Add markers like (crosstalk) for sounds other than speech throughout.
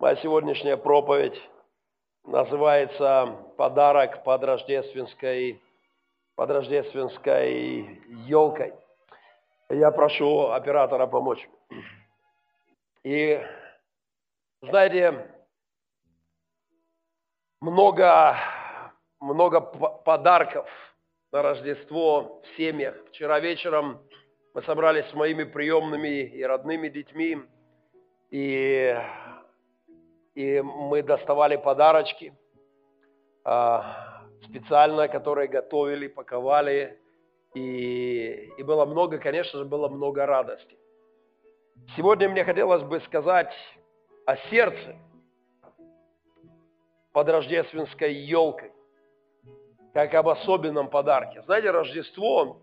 Моя сегодняшняя проповедь называется «Подарок под рождественской, под рождественской елкой». Я прошу оператора помочь. И знаете, много, много подарков на Рождество в семьях. Вчера вечером мы собрались с моими приемными и родными детьми, и и мы доставали подарочки а, специально, которые готовили, паковали, и, и было много, конечно же, было много радости. Сегодня мне хотелось бы сказать о сердце под рождественской елкой, как об особенном подарке. Знаете, Рождество,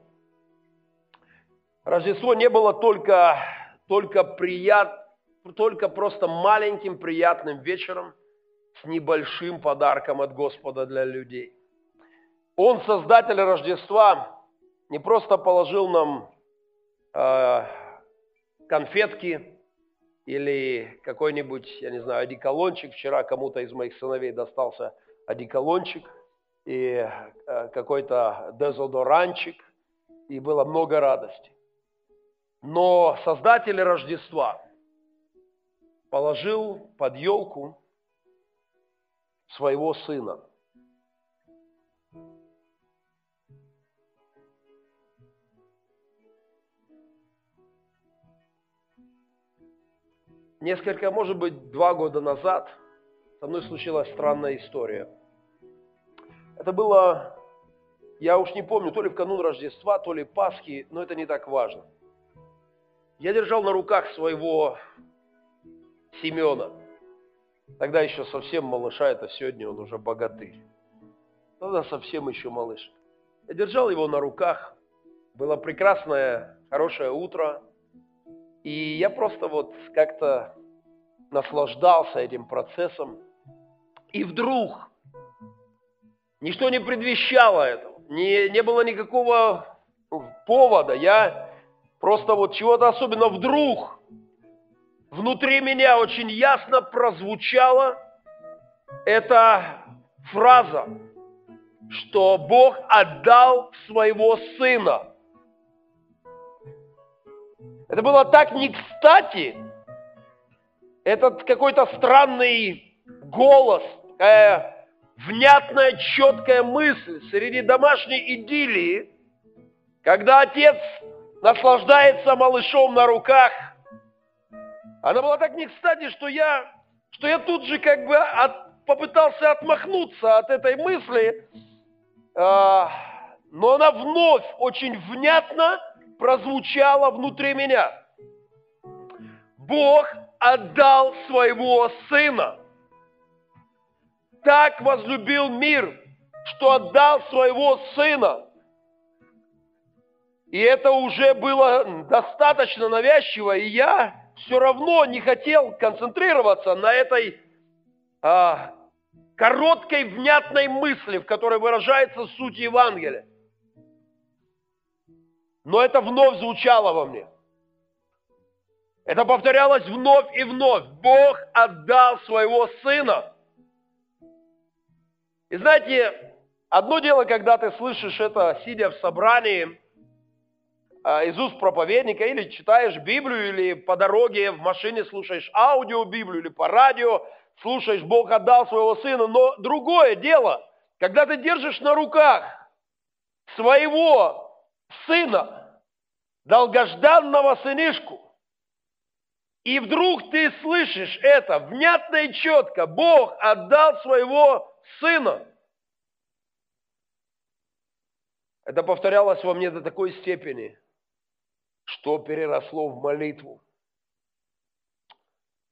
Рождество не было только, только прият, только просто маленьким приятным вечером с небольшим подарком от Господа для людей. Он, создатель Рождества, не просто положил нам э, конфетки или какой-нибудь, я не знаю, одеколончик. Вчера кому-то из моих сыновей достался одеколончик и э, какой-то дезодоранчик, и было много радости. Но создатель Рождества – положил под елку своего сына. Несколько, может быть, два года назад со мной случилась странная история. Это было, я уж не помню, то ли в канун Рождества, то ли Пасхи, но это не так важно. Я держал на руках своего Семена. Тогда еще совсем малыша, это сегодня он уже богатырь. Тогда совсем еще малыш. Я держал его на руках. Было прекрасное, хорошее утро. И я просто вот как-то наслаждался этим процессом. И вдруг ничто не предвещало этого. Не, не было никакого повода. Я просто вот чего-то особенно вдруг внутри меня очень ясно прозвучала эта фраза, что Бог отдал своего Сына. Это было так не кстати, этот какой-то странный голос, такая внятная, четкая мысль среди домашней идиллии, когда отец наслаждается малышом на руках – она была так не кстати, что я, что я тут же как бы от, попытался отмахнуться от этой мысли, а, но она вновь очень внятно прозвучала внутри меня. Бог отдал своего Сына. Так возлюбил мир, что отдал своего Сына. И это уже было достаточно навязчиво, и я все равно не хотел концентрироваться на этой а, короткой, внятной мысли, в которой выражается суть Евангелия. Но это вновь звучало во мне. Это повторялось вновь и вновь. Бог отдал своего Сына. И знаете, одно дело, когда ты слышишь это, сидя в собрании, из уст проповедника, или читаешь Библию, или по дороге в машине слушаешь аудио Библию, или по радио слушаешь, Бог отдал своего сына. Но другое дело, когда ты держишь на руках своего сына, долгожданного сынишку, и вдруг ты слышишь это внятно и четко, Бог отдал своего сына. Это повторялось во мне до такой степени – что переросло в молитву.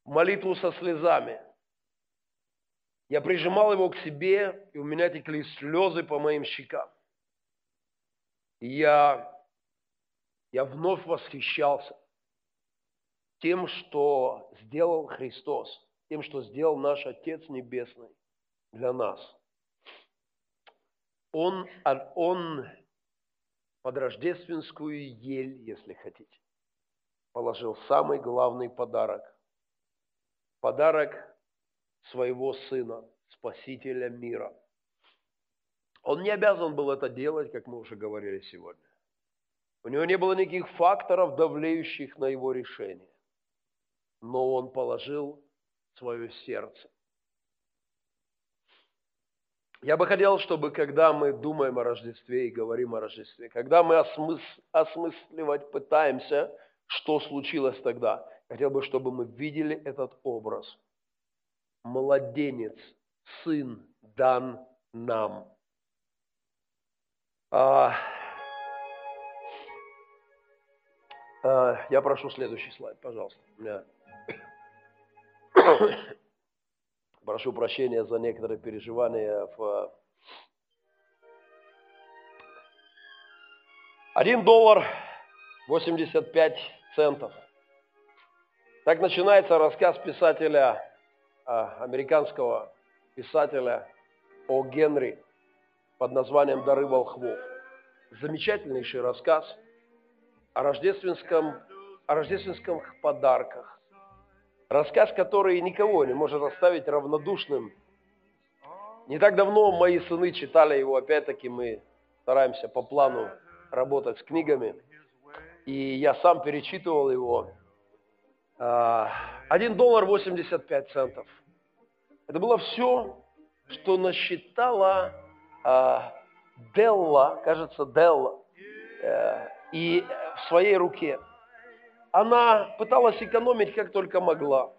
Молитву со слезами. Я прижимал его к себе, и у меня текли слезы по моим щекам. Я, я вновь восхищался тем, что сделал Христос, тем, что сделал наш Отец Небесный для нас. Он, он под рождественскую ель, если хотите, положил самый главный подарок. Подарок своего Сына, Спасителя мира. Он не обязан был это делать, как мы уже говорили сегодня. У него не было никаких факторов, давлеющих на его решение. Но он положил свое сердце. Я бы хотел, чтобы когда мы думаем о Рождестве и говорим о Рождестве, когда мы осмыс... осмысливать пытаемся, что случилось тогда, хотел бы, чтобы мы видели этот образ. Младенец, сын дан нам. А, а, я прошу следующий слайд, пожалуйста. Прошу прощения за некоторые переживания в Один доллар 85 центов. Так начинается рассказ писателя, а, американского писателя о Генри под названием «Дары волхвов». Замечательнейший рассказ о рождественском, о рождественских подарках. Рассказ, который никого не может оставить равнодушным. Не так давно мои сыны читали его, опять-таки мы стараемся по плану работать с книгами. И я сам перечитывал его. А, один доллар 85 центов. Это было все, что насчитала а, Делла, кажется, Делла, э, и в своей руке. Она пыталась экономить как только могла.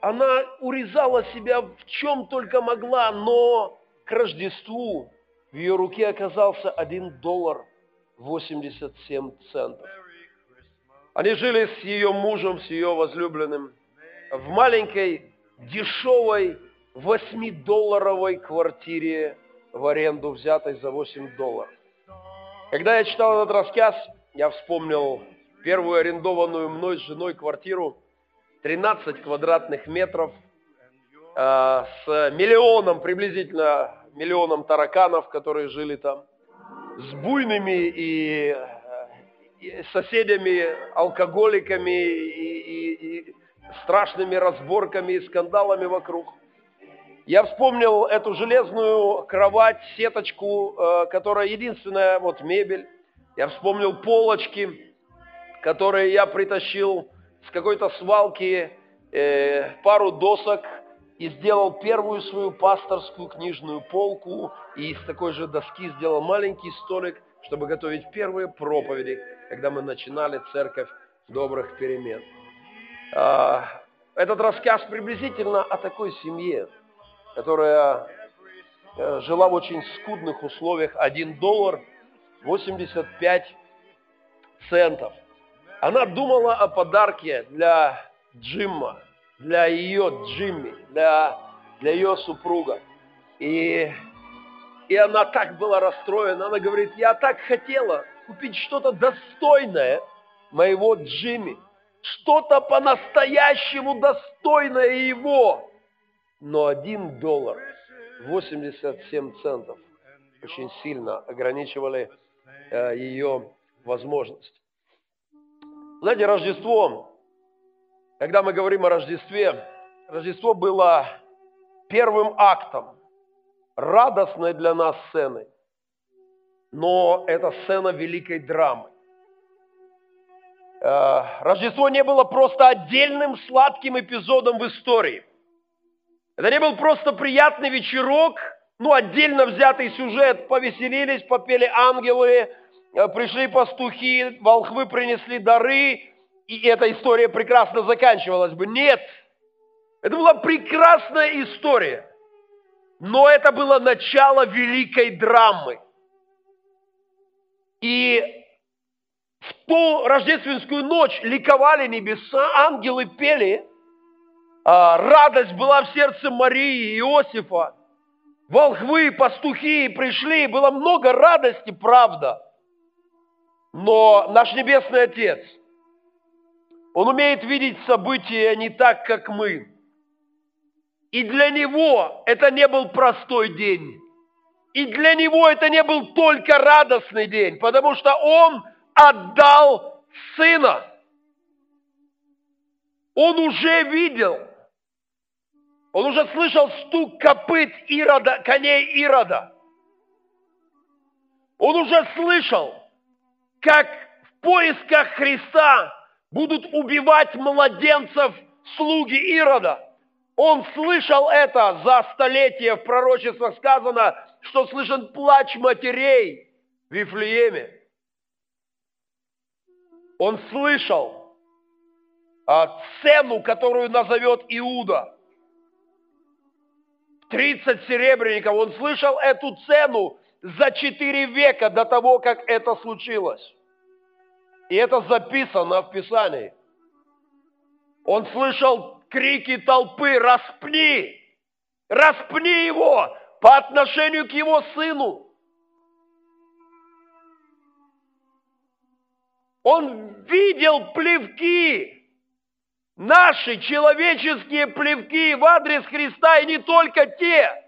Она урезала себя в чем только могла, но к Рождеству в ее руке оказался один доллар 87 центов. Они жили с ее мужем, с ее возлюбленным в маленькой, дешевой, 8-долларовой квартире в аренду, взятой за 8 долларов. Когда я читал этот рассказ, я вспомнил первую арендованную мной с женой квартиру, 13 квадратных метров, э, с миллионом, приблизительно миллионом тараканов, которые жили там, с буйными и, и соседями, алкоголиками и, и, и страшными разборками и скандалами вокруг – я вспомнил эту железную кровать, сеточку, э, которая единственная вот мебель. Я вспомнил полочки, которые я притащил с какой-то свалки, э, пару досок и сделал первую свою пасторскую книжную полку. И из такой же доски сделал маленький столик, чтобы готовить первые проповеди, когда мы начинали церковь добрых перемен. А, этот рассказ приблизительно о такой семье – которая э, жила в очень скудных условиях, 1 доллар 85 центов. Она думала о подарке для Джимма, для ее Джимми, для, для ее супруга. И, и она так была расстроена, она говорит, я так хотела купить что-то достойное моего Джимми, что-то по-настоящему достойное его но один доллар 87 центов очень сильно ограничивали э, ее возможность. Знаете, Рождество, когда мы говорим о Рождестве, Рождество было первым актом радостной для нас сцены, но это сцена великой драмы. Э, Рождество не было просто отдельным сладким эпизодом в истории – это не был просто приятный вечерок, ну, отдельно взятый сюжет. Повеселились, попели ангелы, пришли пастухи, волхвы принесли дары, и эта история прекрасно заканчивалась бы. Нет, это была прекрасная история. Но это было начало великой драмы. И в ту рождественскую ночь ликовали небеса, ангелы пели – а, радость была в сердце Марии и Иосифа. Волхвы, пастухи пришли, было много радости, правда. Но наш Небесный Отец, Он умеет видеть события не так, как мы. И для Него это не был простой день. И для Него это не был только радостный день, потому что Он отдал Сына. Он уже видел – Он уже слышал стук копыт Ирода, коней Ирода. Он уже слышал, как в поисках Христа будут убивать младенцев слуги Ирода. Он слышал это за столетия, в пророчествах сказано, что слышен плач матерей в Вифлееме. Он слышал а, цену, которую назовет Иуда. 30 серебряников. Он слышал эту цену за 4 века до того, как это случилось. И это записано в Писании. Он слышал крики толпы «Распни! Распни его!» по отношению к его сыну. Он видел плевки, наши человеческие плевки в адрес Христа, и не только те,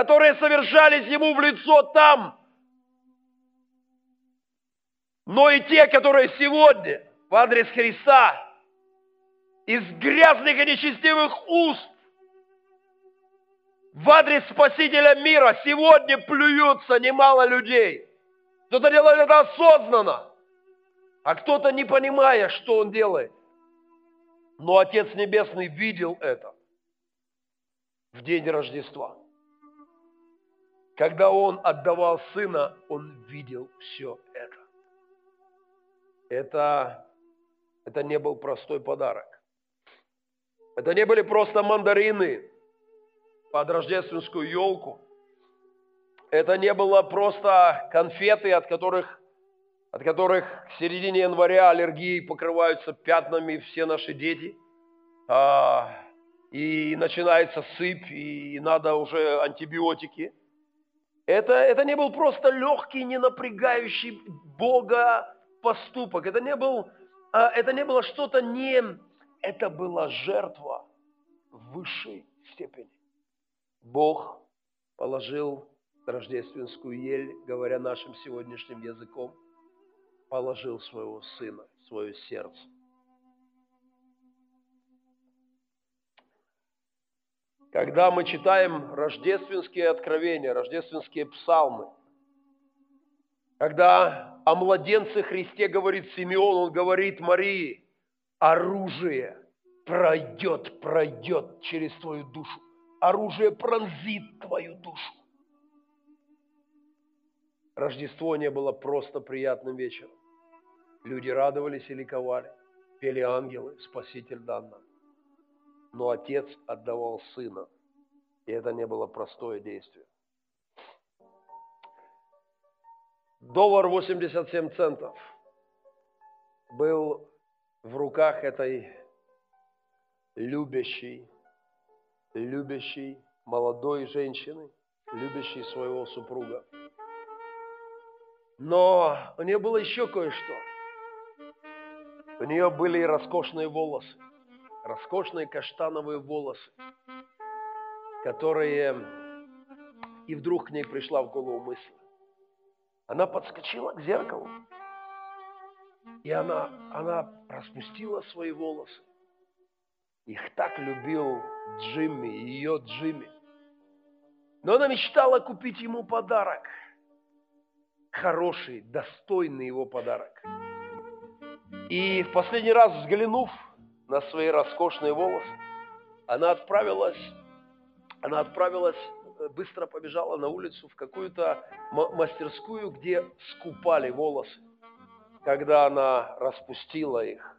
которые совершались ему в лицо там, но и те, которые сегодня в адрес Христа из грязных и нечестивых уст в адрес Спасителя мира сегодня плюются немало людей. Кто-то делает это осознанно, а кто-то не понимая, что он делает. Но Отец Небесный видел это в день Рождества. Когда Он отдавал Сына, Он видел все это. Это, это не был простой подарок. Это не были просто мандарины под рождественскую елку. Это не было просто конфеты, от которых от которых к середине января аллергии покрываются пятнами все наши дети. А, и начинается сыпь, и надо уже антибиотики. Это, это не был просто легкий, не напрягающий Бога поступок. Это не, был, а, это не было что-то не... Это была жертва высшей степени. Бог положил рождественскую ель, говоря нашим сегодняшним языком – положил своего сына, свое сердце. Когда мы читаем рождественские откровения, рождественские псалмы, когда о младенце Христе говорит Симеон, он говорит Марии, оружие пройдет, пройдет через твою душу. Оружие пронзит твою душу. Рождество не было просто приятным вечером. Люди радовались и ликовали, пели ангелы, Спаситель дан нам. Но Отец отдавал Сына, и это не было простое действие. Доллар 87 центов был в руках этой любящей, любящей молодой женщины, любящей своего супруга. Но у нее было еще кое-что – у нее были роскошные волосы, роскошные каштановые волосы, которые... И вдруг к ней пришла в голову мысль. Она подскочила к зеркалу, и она, она распустила свои волосы. Их так любил Джимми, ее Джимми. Но она мечтала купить ему подарок. Хороший, достойный его подарок – и в последний раз взглянув на свои роскошные волосы, она отправилась, она отправилась, э, быстро побежала на улицу в какую-то мастерскую, где скупали волосы. Когда она распустила их,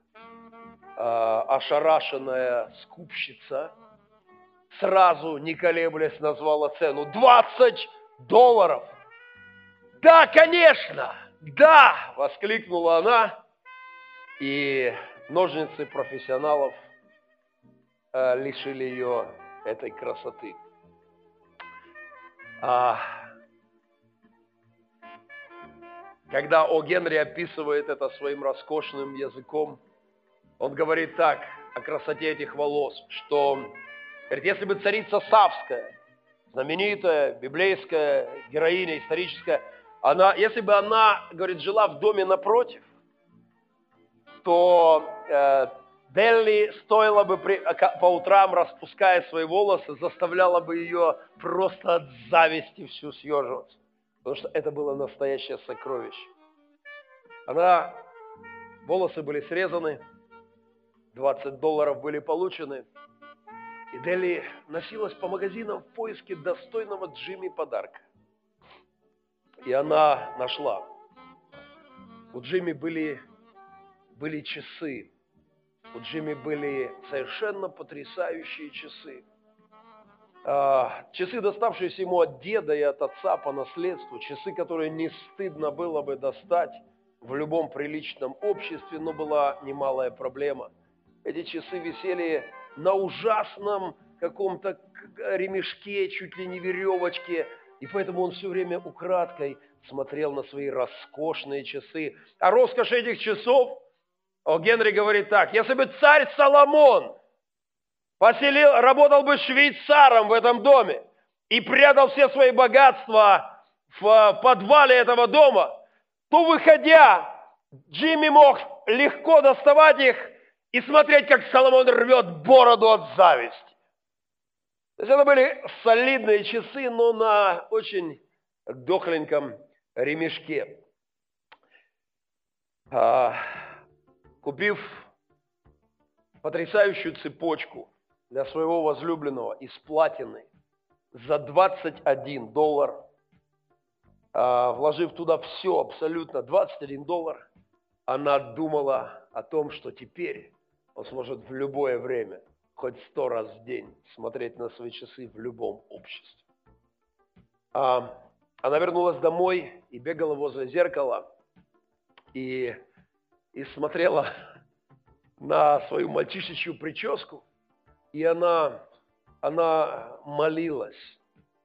а, ошарашенная скупщица сразу, не колеблясь, назвала цену 20 долларов. Да, конечно, да, воскликнула она и ножницы профессионалов э, лишили ее этой красоты. А, когда О. Генри описывает это своим роскошным языком, он говорит так о красоте этих волос, что говорит, если бы царица Савская, знаменитая библейская героиня историческая, она, если бы она, говорит, жила в доме напротив, то э, Делли стоило бы при, по утрам, распуская свои волосы, заставляла бы ее просто от зависти всю съеживаться. Потому что это было настоящее сокровище. Она, волосы были срезаны, 20 долларов были получены. И Дели носилась по магазинам в поиске достойного Джимми подарка. И она нашла. У Джимми были, были часы. У Джимми были совершенно потрясающие часы. А, часы, доставшиеся ему от деда и от отца по наследству. Часы, которые не стыдно было бы достать в любом приличном обществе, но была немалая проблема. Эти часы висели на ужасном каком-то ремешке, чуть ли не веревочке, и поэтому он все время украдкой смотрел на свои роскошные часы. А роскошь этих часов, о, Генри говорит так, если бы царь Соломон поселил, работал бы швейцаром в этом доме и прятал все свои богатства в подвале этого дома, то выходя, Джимми мог легко доставать их и смотреть, как Соломон рвет бороду от зависти. То есть это были солидные часы, но на очень дохленьком ремешке. Купив потрясающую цепочку для своего возлюбленного из платины за 21 доллар, а, вложив туда все, абсолютно 21 доллар, она думала о том, что теперь он сможет в любое время, хоть сто раз в день, смотреть на свои часы в любом обществе. А, она вернулась домой и бегала возле зеркала и, и смотрела (laughs) на свою мальчишечью прическу, и она, она молилась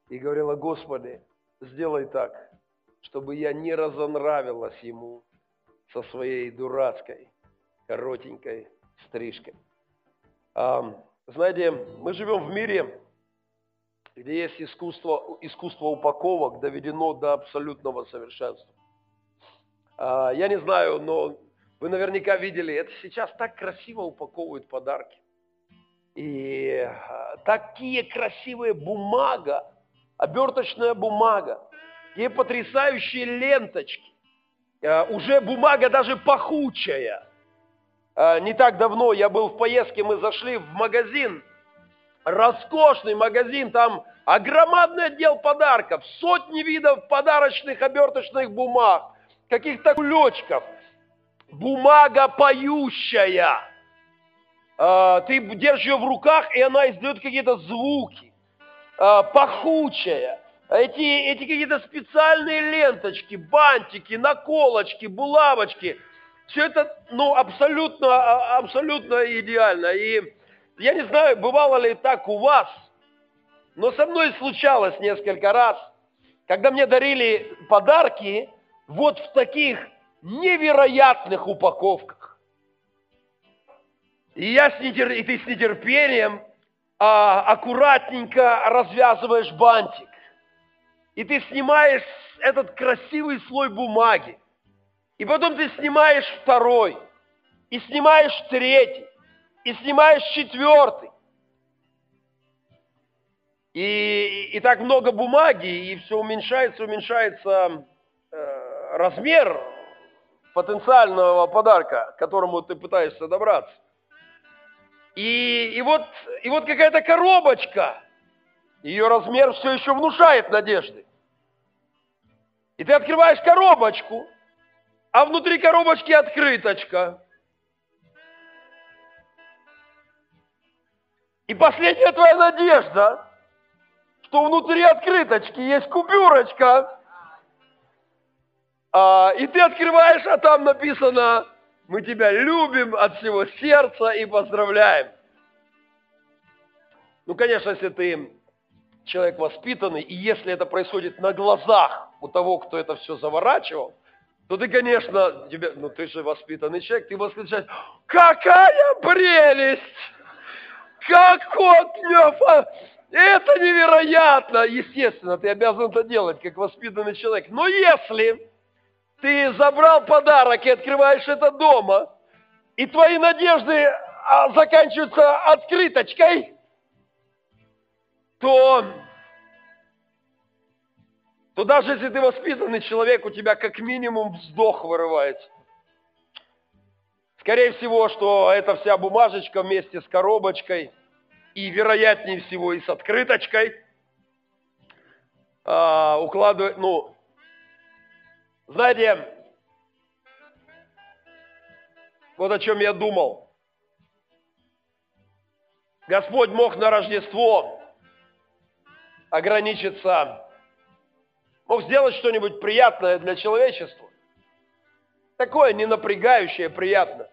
и говорила, Господи, сделай так, чтобы я не разонравилась ему со своей дурацкой, коротенькой стрижкой. Знаете, мы живем в мире, где есть искусство, искусство упаковок доведено до абсолютного совершенства. А, я не знаю, но вы наверняка видели, это сейчас так красиво упаковывают подарки. И а, такие красивые бумага, оберточная бумага, и потрясающие ленточки. А, уже бумага даже пахучая. А, не так давно я был в поездке, мы зашли в магазин, роскошный магазин, там огромадный отдел подарков, сотни видов подарочных оберточных бумаг, каких-то кулечков, бумага поющая. А, ты держишь ее в руках, и она издает какие-то звуки, а, пахучая. Эти, эти какие-то специальные ленточки, бантики, наколочки, булавочки – все это, ну, абсолютно, а, абсолютно идеально. И я не знаю, бывало ли так у вас, но со мной случалось несколько раз, когда мне дарили подарки вот в таких невероятных упаковках. И, я с нетер... и ты с нетерпением а, аккуратненько развязываешь бантик. И ты снимаешь этот красивый слой бумаги. И потом ты снимаешь второй, и снимаешь третий, и снимаешь четвертый. И, и, так много бумаги, и все уменьшается, уменьшается э, размер потенциального подарка, к которому ты пытаешься добраться. И, и вот, и вот какая-то коробочка, ее размер все еще внушает надежды. И ты открываешь коробочку, а внутри коробочки открыточка. И последняя твоя надежда, что внутри открыточки есть купюрочка, а, и ты открываешь, а там написано, мы тебя любим от всего сердца и поздравляем. Ну, конечно, если ты человек воспитанный, и если это происходит на глазах у того, кто это все заворачивал – то ты, конечно, тебе, ну ты же воспитанный человек, ты восклицаешь, какая прелесть! Как кот Лёва! Это невероятно! Естественно, ты обязан это делать, как воспитанный человек. Но если ты забрал подарок и открываешь это дома, и твои надежды а, заканчивается открыточкой, то, то даже если ты воспитанный человек, у тебя как минимум вздох вырывается. Скорее всего, что эта вся бумажечка вместе с коробочкой и, вероятнее всего, и с открыточкой а, укладывает, ну, знаете, вот о чем я думал. Господь мог на Рождество ограничиться, мог сделать что-нибудь приятное для человечества. Такое не напрягающее, приятное.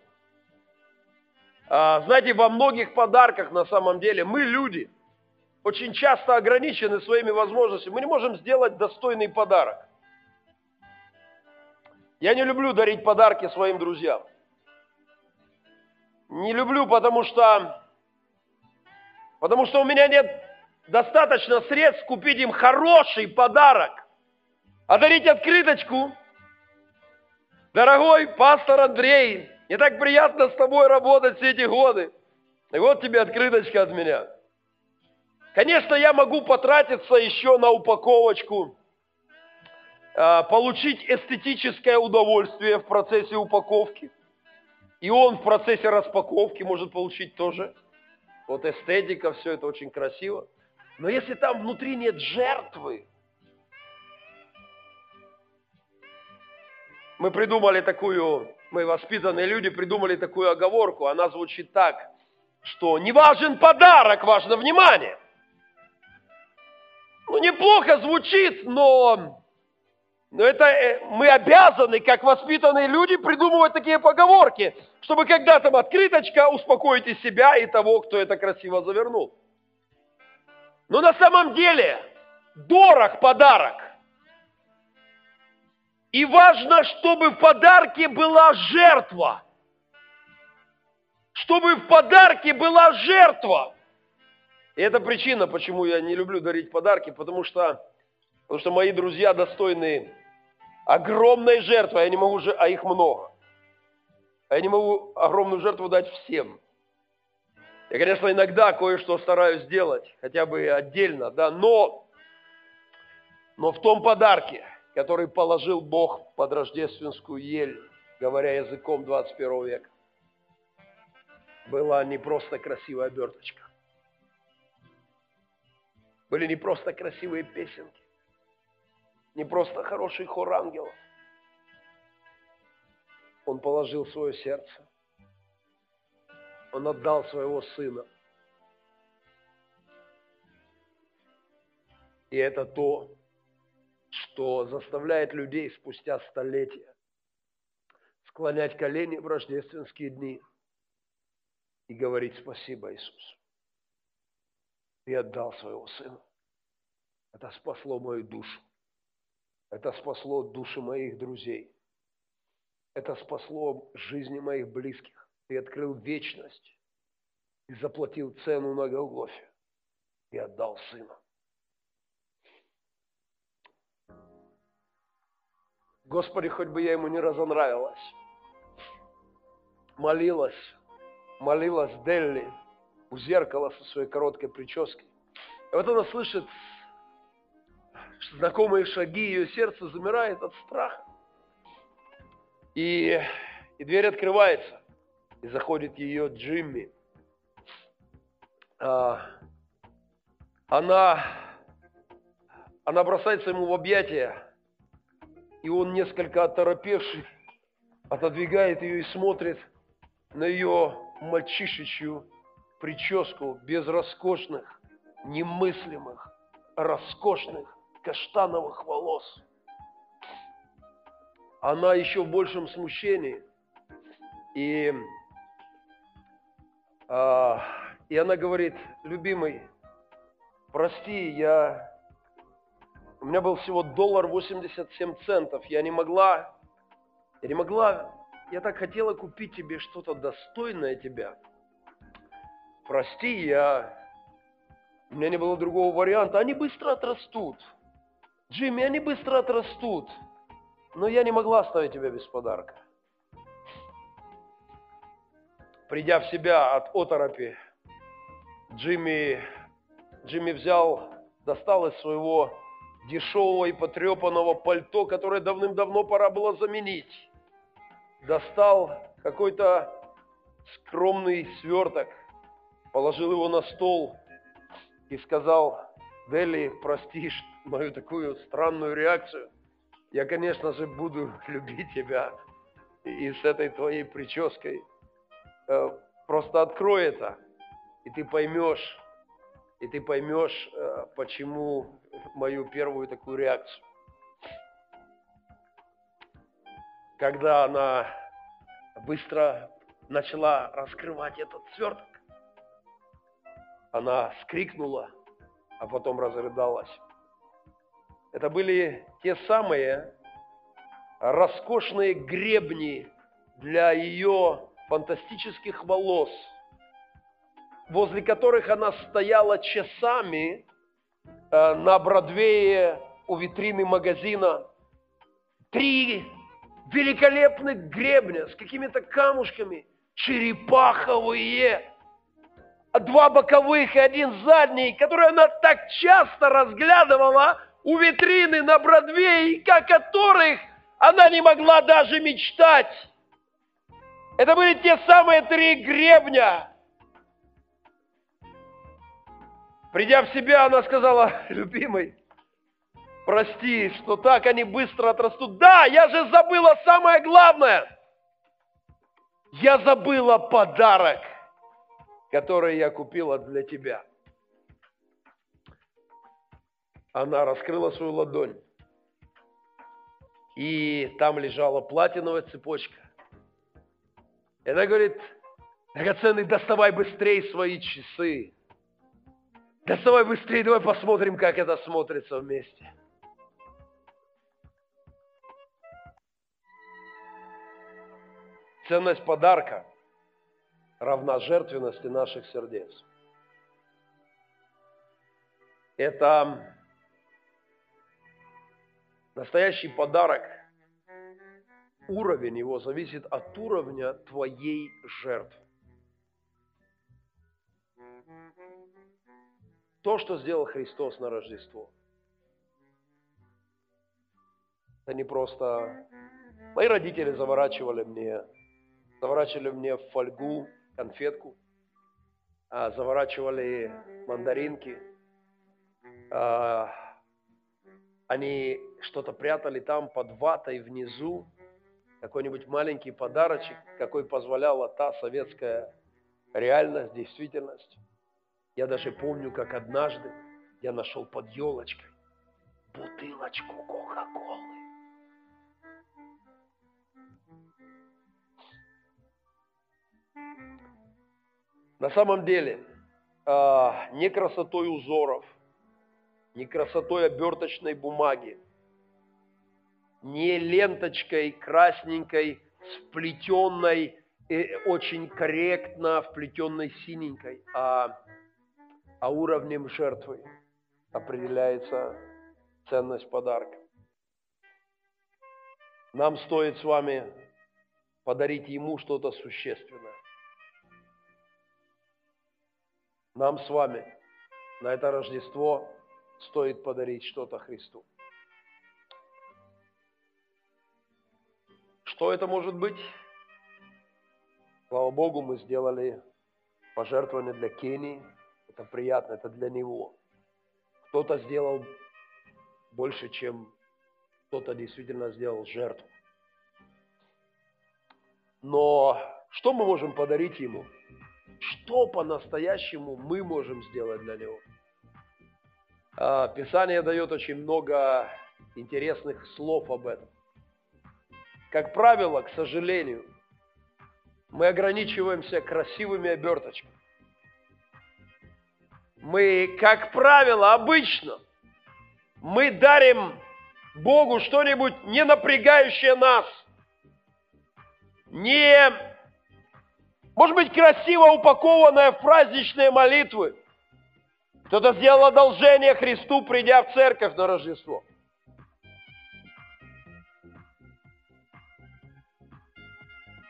А, знаете, во многих подарках на самом деле мы люди очень часто ограничены своими возможностями. Мы не можем сделать достойный подарок. Я не люблю дарить подарки своим друзьям. Не люблю, потому что, потому что у меня нет достаточно средств купить им хороший подарок. А дарить открыточку, дорогой пастор Андрей, не так приятно с тобой работать все эти годы. И вот тебе открыточка от меня. Конечно, я могу потратиться еще на упаковочку, получить эстетическое удовольствие в процессе упаковки – и он в процессе распаковки может получить тоже. Вот эстетика, все это очень красиво. Но если там внутри нет жертвы, мы придумали такую, мы воспитанные люди придумали такую оговорку, она звучит так, что не важен подарок, важно внимание. Ну, неплохо звучит, но но это э, мы обязаны, как воспитанные люди, придумывать такие поговорки, чтобы когда там открыточка, успокоить и себя, и того, кто это красиво завернул. Но на самом деле дорог подарок. И важно, чтобы в подарке была жертва. Чтобы в подарке была жертва. И это причина, почему я не люблю дарить подарки, потому что, потому что мои друзья достойные огромной жертвы, а я не могу, а их много. А я не могу огромную жертву дать всем. Я, конечно, иногда кое-что стараюсь сделать, хотя бы отдельно, да, но, но в том подарке, который положил Бог под рождественскую ель, говоря языком 21 века, была не просто красивая оберточка. Были не просто красивые песенки не просто хороший хор ангелов. Он положил свое сердце. Он отдал своего сына. И это то, что заставляет людей спустя столетия склонять колени в рождественские дни и говорить спасибо Иисусу. И отдал своего сына. Это спасло мою душу. Это спасло души моих друзей. Это спасло жизни моих близких. Ты открыл вечность и заплатил цену на Голгофе и отдал сына. Господи, хоть бы я ему не разонравилась. Молилась, молилась Делли у зеркала со своей короткой прической. И вот она слышит знакомые шаги, ее сердце замирает от страха. И, и дверь открывается, и заходит ее Джимми. А, она, она бросается ему в объятия, и он несколько оторопевший отодвигает ее и смотрит на ее мальчишечью прическу без роскошных, немыслимых, роскошных каштановых волос. Она еще в большем смущении. И, а, и она говорит, любимый, прости, я... У меня был всего доллар 87 центов. Я не могла, я не могла, я так хотела купить тебе что-то достойное тебя. Прости, я, у меня не было другого варианта. Они быстро отрастут. Джимми, они быстро отрастут, но я не могла оставить тебя без подарка. придя в себя от оторопи, Джимми, Джимми взял, достал из своего дешевого и потрепанного пальто, которое давным-давно пора было заменить. Достал какой-то скромный сверток, положил его на стол и сказал, Дели, простишь мою такую странную реакцию. Я, конечно же, буду (laughs) любить тебя и с этой твоей прической. Э, просто открой это, и ты поймешь, и ты поймешь, э, почему мою первую такую реакцию. Когда она быстро начала раскрывать этот сверток, она скрикнула, а потом разрыдалась. Это были те самые роскошные гребни для ее фантастических волос, возле которых она стояла часами э, на Бродвее у витрины магазина. Три великолепных гребня с какими-то камушками, черепаховые, два боковых и один задний, которые она так часто разглядывала у витрины на Бродвее, о которых она не могла даже мечтать. Это были те самые три гребня. Придя в себя, она сказала, (laughs) любимый, прости, что так они быстро отрастут. Да, я же забыла самое главное. Я забыла подарок, который я купила для тебя. Она раскрыла свою ладонь, и там лежала платиновая цепочка. И она говорит, драгоценный, доставай быстрее свои часы. Доставай быстрее, давай посмотрим, как это смотрится вместе. Ценность подарка равна жертвенности наших сердец. Это настоящий подарок. Уровень его зависит от уровня твоей жертвы. То, что сделал Христос на Рождество. Это не просто... Мои родители заворачивали мне, заворачивали мне в фольгу конфетку, а заворачивали мандаринки. А, они что-то прятали там под ватой внизу, какой-нибудь маленький подарочек, какой позволяла та советская реальность, действительность. Я даже помню, как однажды я нашел под елочкой бутылочку Кока-Колы. На самом деле, а, не красотой узоров, не красотой оберточной бумаги, не ленточкой красненькой, сплетенной, э, очень корректно вплетенной синенькой, а а уровнем жертвы определяется ценность подарка. Нам стоит с вами подарить ему что-то существенное. Нам с вами на это Рождество стоит подарить что-то Христу. Что это может быть? Слава Богу, мы сделали пожертвование для Кении – это приятно, это для него. Кто-то сделал больше, чем кто-то действительно сделал жертву. Но что мы можем подарить ему? Что по-настоящему мы можем сделать для него? А, Писание дает очень много интересных слов об этом. Как правило, к сожалению, мы ограничиваемся красивыми оберточками мы, как правило, обычно, мы дарим Богу что-нибудь не напрягающее нас, не, может быть, красиво упакованное в праздничные молитвы. Кто-то сделал одолжение Христу, придя в церковь на Рождество.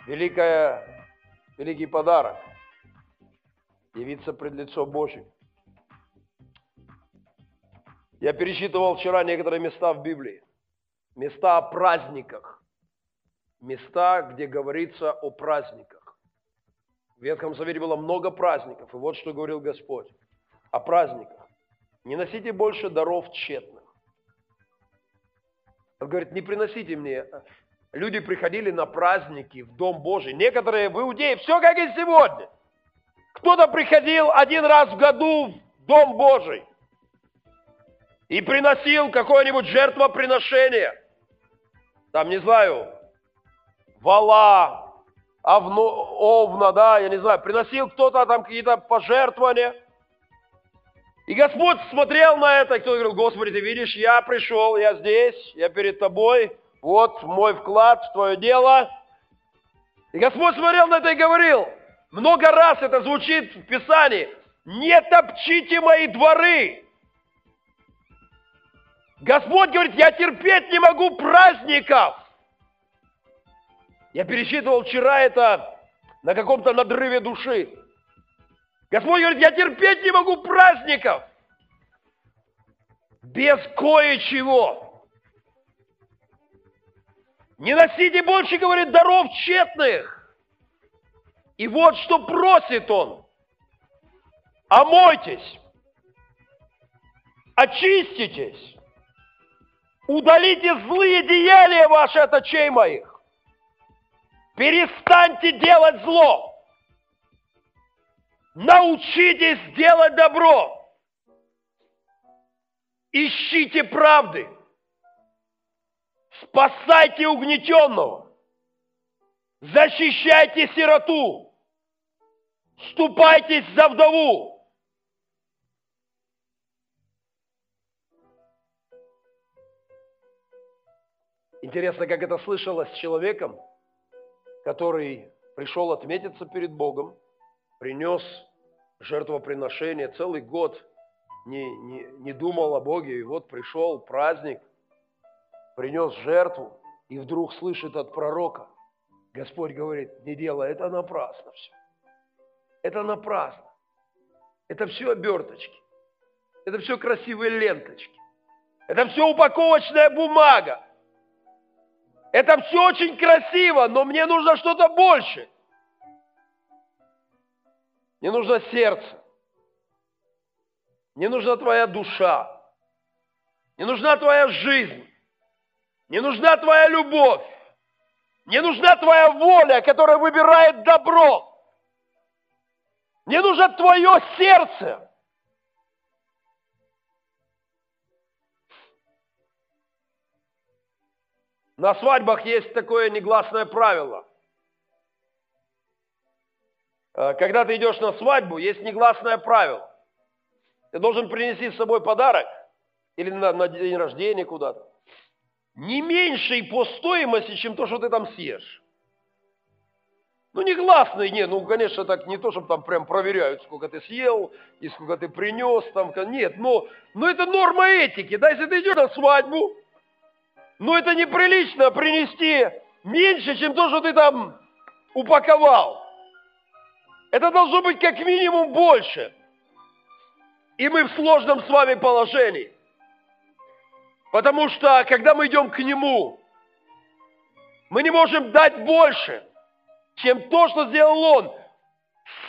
Великая великий подарок – явиться пред лицо Божьим. Я пересчитывал вчера некоторые места в Библии. Места о праздниках. Места, где говорится о праздниках. В Ветхом Завете было много праздников. И вот что говорил Господь о праздниках. Не носите больше даров тщетных. Он говорит, не приносите мне Люди приходили на праздники в Дом Божий. Некоторые в Иудее, все как и сегодня. Кто-то приходил один раз в году в Дом Божий и приносил какое-нибудь жертвоприношение. Там, не знаю, вала, овно, овна, да, я не знаю, приносил кто-то там какие-то пожертвования. И Господь смотрел на это, и кто говорил, Господи, ты видишь, я пришел, я здесь, я перед тобой, вот мой вклад в твое дело. И Господь смотрел на это и говорил, много раз это звучит в Писании, не топчите мои дворы. Господь говорит, я терпеть не могу праздников. Я пересчитывал вчера это на каком-то надрыве души. Господь говорит, я терпеть не могу праздников. Без кое-чего. Не носите больше, говорит, даров тщетных. И вот что просит он. Омойтесь, очиститесь, удалите злые деяния ваши от очей моих. Перестаньте делать зло. Научитесь делать добро. Ищите правды Спасайте угнетенного. Защищайте сироту. Ступайтесь за вдову. Интересно, как это слышалось с человеком, который пришел отметиться перед Богом, принес жертвоприношение, целый год не, не, не думал о Боге, и вот пришел праздник – принес жертву и вдруг слышит от пророка, Господь говорит, не делай, это напрасно все. Это напрасно. Это все оберточки. Это все красивые ленточки. Это все упаковочная бумага. Это все очень красиво, но мне нужно что-то больше. Мне нужно сердце. Мне нужна твоя душа. Мне нужна твоя жизнь. Не нужна твоя любовь. Не нужна твоя воля, которая выбирает добро. Не нужно твое сердце. На свадьбах есть такое негласное правило. Э, когда ты идешь на свадьбу, есть негласное правило. Ты должен принести с собой подарок или на, на день рождения куда-то не меньшей по стоимости, чем то, что ты там съешь. Ну, не гласный, нет, ну, конечно, так не то, чтобы там прям проверяют, сколько ты съел и сколько ты принес, там, нет, но, но это норма этики, да, если ты идешь на свадьбу, ну, это неприлично принести меньше, чем то, что ты там упаковал. Это должно быть как минимум больше. И мы в сложном с вами положении. Потому что, когда мы идем к Нему, мы не можем дать больше, чем то, что сделал Он.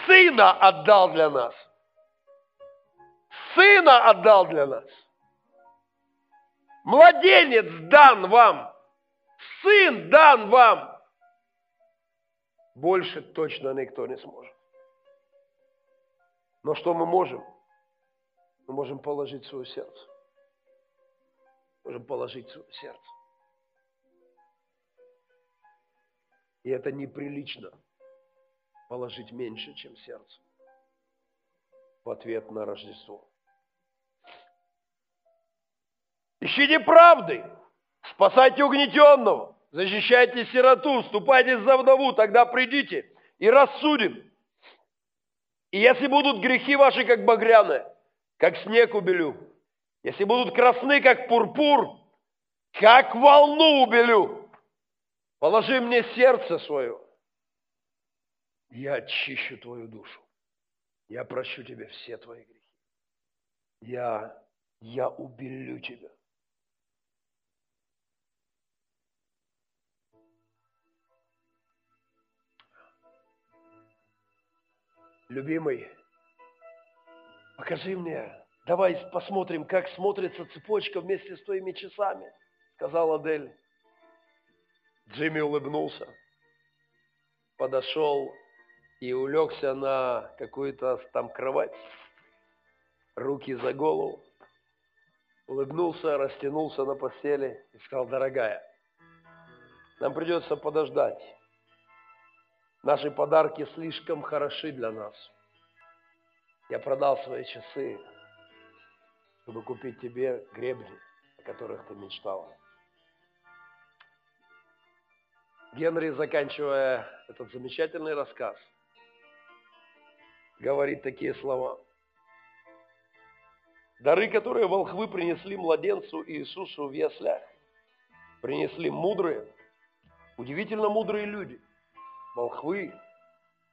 Сына отдал для нас. Сына отдал для нас. Младенец дан вам. Сын дан вам. Больше точно никто не сможет. Но что мы можем? Мы можем положить свое сердце можем положить сердце. И это неприлично положить меньше, чем сердце в ответ на Рождество. Ищите правды, спасайте угнетенного, защищайте сироту, ступайте за вдову, тогда придите и рассудим. И если будут грехи ваши, как багряные, как снег убелю, если будут красны, как пурпур, как волну убелю. Положи мне сердце свое. Я очищу твою душу. Я прощу тебе все твои грехи. Я, я убелю тебя. Любимый, покажи мне, давай посмотрим, как смотрится цепочка вместе с твоими часами, сказала Адель. Джимми улыбнулся, подошел и улегся на какую-то там кровать, руки за голову, улыбнулся, растянулся на постели и сказал, дорогая, нам придется подождать. Наши подарки слишком хороши для нас. Я продал свои часы, чтобы купить тебе гребни, о которых ты мечтала. Генри, заканчивая этот замечательный рассказ, говорит такие слова. Дары, которые волхвы принесли младенцу Иисусу в яслях, принесли мудрые, удивительно мудрые люди, волхвы,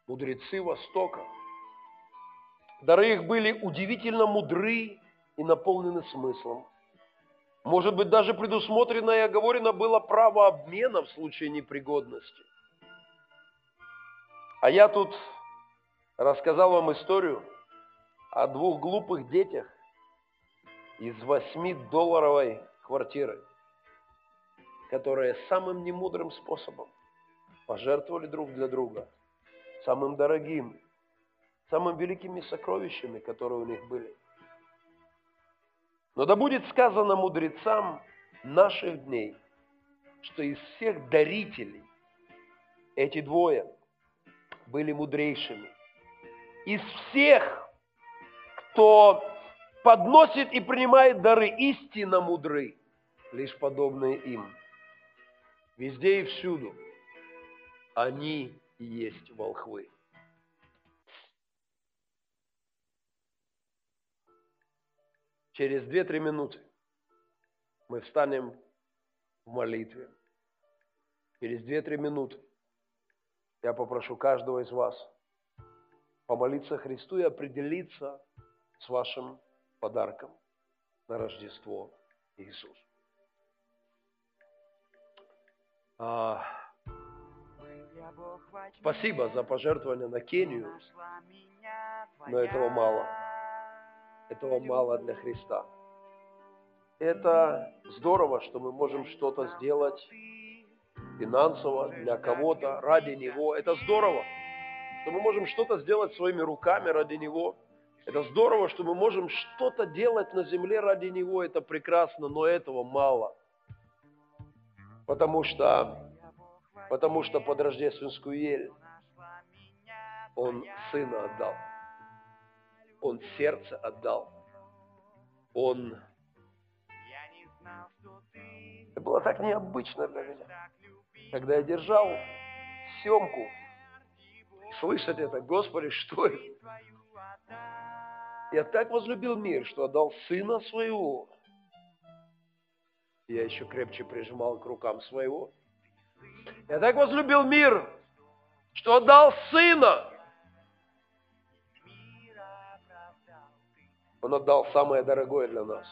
мудрецы Востока. Дары их были удивительно мудры и наполнены смыслом. Может быть, даже предусмотрено и оговорено было право обмена в случае непригодности. А я тут рассказал вам историю о двух глупых детях из восьмидолларовой квартиры, которые самым немудрым способом пожертвовали друг для друга самым дорогим, самым великими сокровищами, которые у них были. Но да будет сказано мудрецам наших дней, что из всех дарителей эти двое были мудрейшими. Из всех, кто подносит и принимает дары, истинно мудры, лишь подобные им. Везде и всюду они и есть волхвы. Через 2-3 минуты мы встанем в молитве. Через 2-3 минуты я попрошу каждого из вас помолиться Христу и определиться с вашим подарком на Рождество Иисус. А, спасибо за пожертвование на Кению, но этого мало. Этого мало для Христа. Это здорово, что мы можем что-то сделать финансово для кого-то, ради Него. Это здорово, что мы можем что-то сделать своими руками ради Него. Это здорово, что мы можем что-то делать на земле ради Него. Это прекрасно, но этого мало. Потому что, потому что под рождественскую ель Он Сына отдал. Он сердце отдал. Он... Это было так необычно для меня. Когда я держал съемку, слышать это, Господи, что это? Я так возлюбил мир, что отдал Сына Своего. Я еще крепче прижимал к рукам Своего. Я так возлюбил мир, что отдал Сына. Он отдал самое дорогое для нас.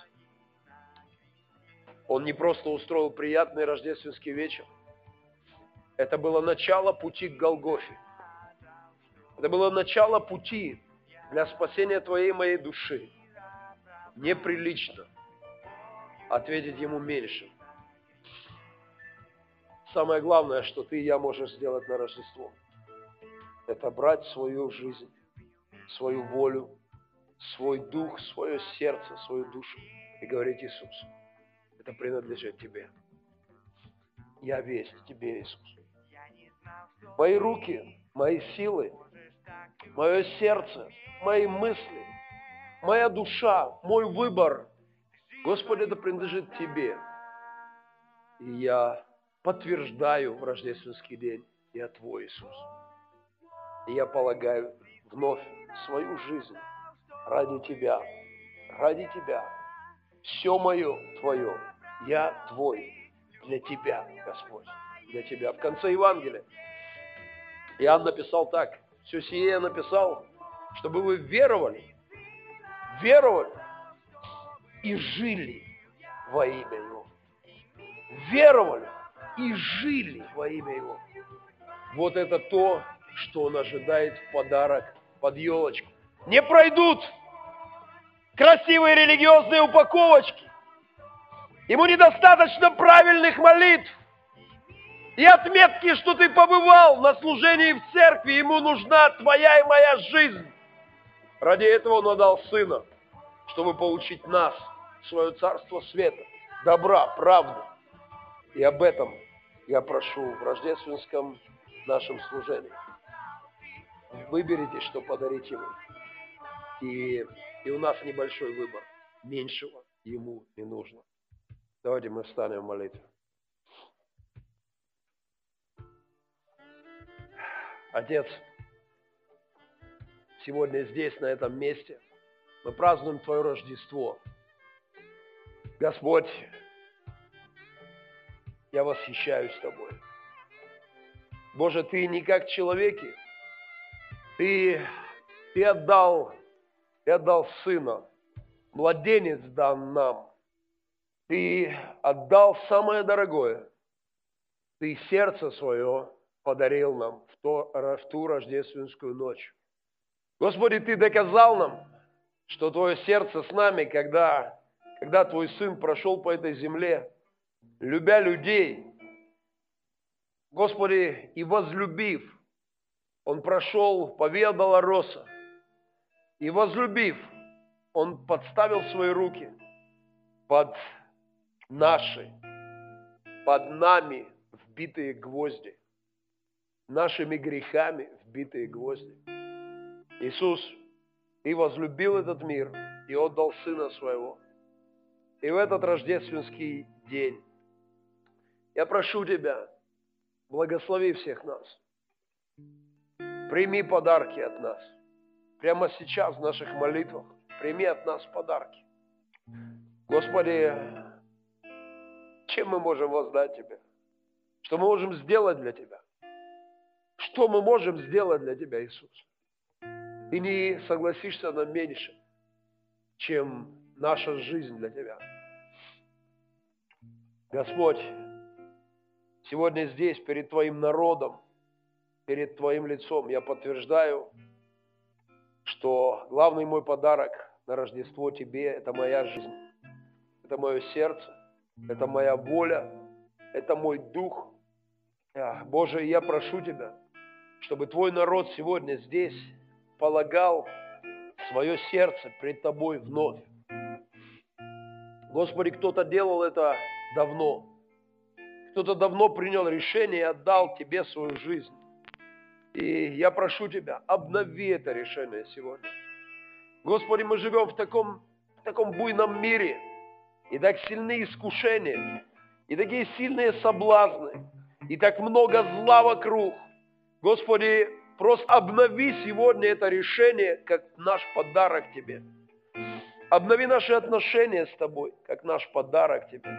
Он не просто устроил приятный рождественский вечер. Это было начало пути к Голгофе. Это было начало пути для спасения твоей и моей души. Неприлично ответить ему меньше. Самое главное, что ты и я можем сделать на Рождество, это брать свою жизнь, свою волю, свой дух, свое сердце, свою душу и говорить Иисус, это принадлежит тебе. Я весь тебе, Иисус. Мои руки, мои силы, мое сердце, мои мысли, моя душа, мой выбор, Господи, это принадлежит Тебе. И я подтверждаю в рождественский день, я Твой Иисус. И я полагаю вновь свою жизнь ради Тебя, ради Тебя. Все мое Твое, я Твой для Тебя, Господь, для Тебя. В конце Евангелия Иоанн написал так, все сие написал, чтобы вы веровали, веровали и жили во имя Его. Веровали и жили во имя Его. Вот это то, что Он ожидает в подарок под елочку. Не пройдут красивые религиозные упаковочки. Ему недостаточно правильных молитв и отметки, что ты побывал на служении в церкви. Ему нужна твоя и моя жизнь. Ради этого Он отдал Сына, чтобы получить нас, свое царство света, добра, правды. И об этом я прошу в рождественском нашем служении. Выберите, что подарить Ему. И, и у нас небольшой выбор. Меньшего Ему не нужно. Давайте мы встанем в молитве. Отец, сегодня здесь, на этом месте, мы празднуем Твое Рождество. Господь, я восхищаюсь Тобой. Боже, Ты не как человеки, Ты, ты отдал, Ты отдал Сына, младенец дан нам. Ты отдал самое дорогое. Ты сердце свое подарил нам в, то, в ту рождественскую ночь. Господи, Ты доказал нам, что Твое сердце с нами, когда, когда Твой Сын прошел по этой земле, любя людей, Господи, и возлюбив, Он прошел по Виа Долороса, и возлюбив, Он подставил свои руки под наши, под нами вбитые гвозди нашими грехами вбитые гвозди. Иисус, Ты возлюбил этот мир и отдал Сына Своего. И в этот рождественский день я прошу Тебя, благослови всех нас. Прими подарки от нас. Прямо сейчас в наших молитвах прими от нас подарки. Господи, чем мы можем воздать Тебе? Что мы можем сделать для Тебя? Что мы можем сделать для Тебя, Иисус? Ты не согласишься на меньше, чем наша жизнь для Тебя. Господь, сегодня здесь, перед Твоим народом, перед Твоим лицом, я подтверждаю, что главный мой подарок на Рождество Тебе – это моя жизнь, это мое сердце, это моя воля, это мой дух. Боже, я прошу Тебя – чтобы Твой народ сегодня здесь полагал свое сердце пред Тобой вновь. Господи, кто-то делал это давно. Кто-то давно принял решение и отдал Тебе свою жизнь. И я прошу Тебя, обнови это решение сегодня. Господи, мы живем в таком, в таком буйном мире, и так сильные искушения, и такие сильные соблазны, и так много зла вокруг – Господи, просто обнови сегодня это решение, как наш подарок Тебе. Обнови наши отношения с Тобой, как наш подарок Тебе.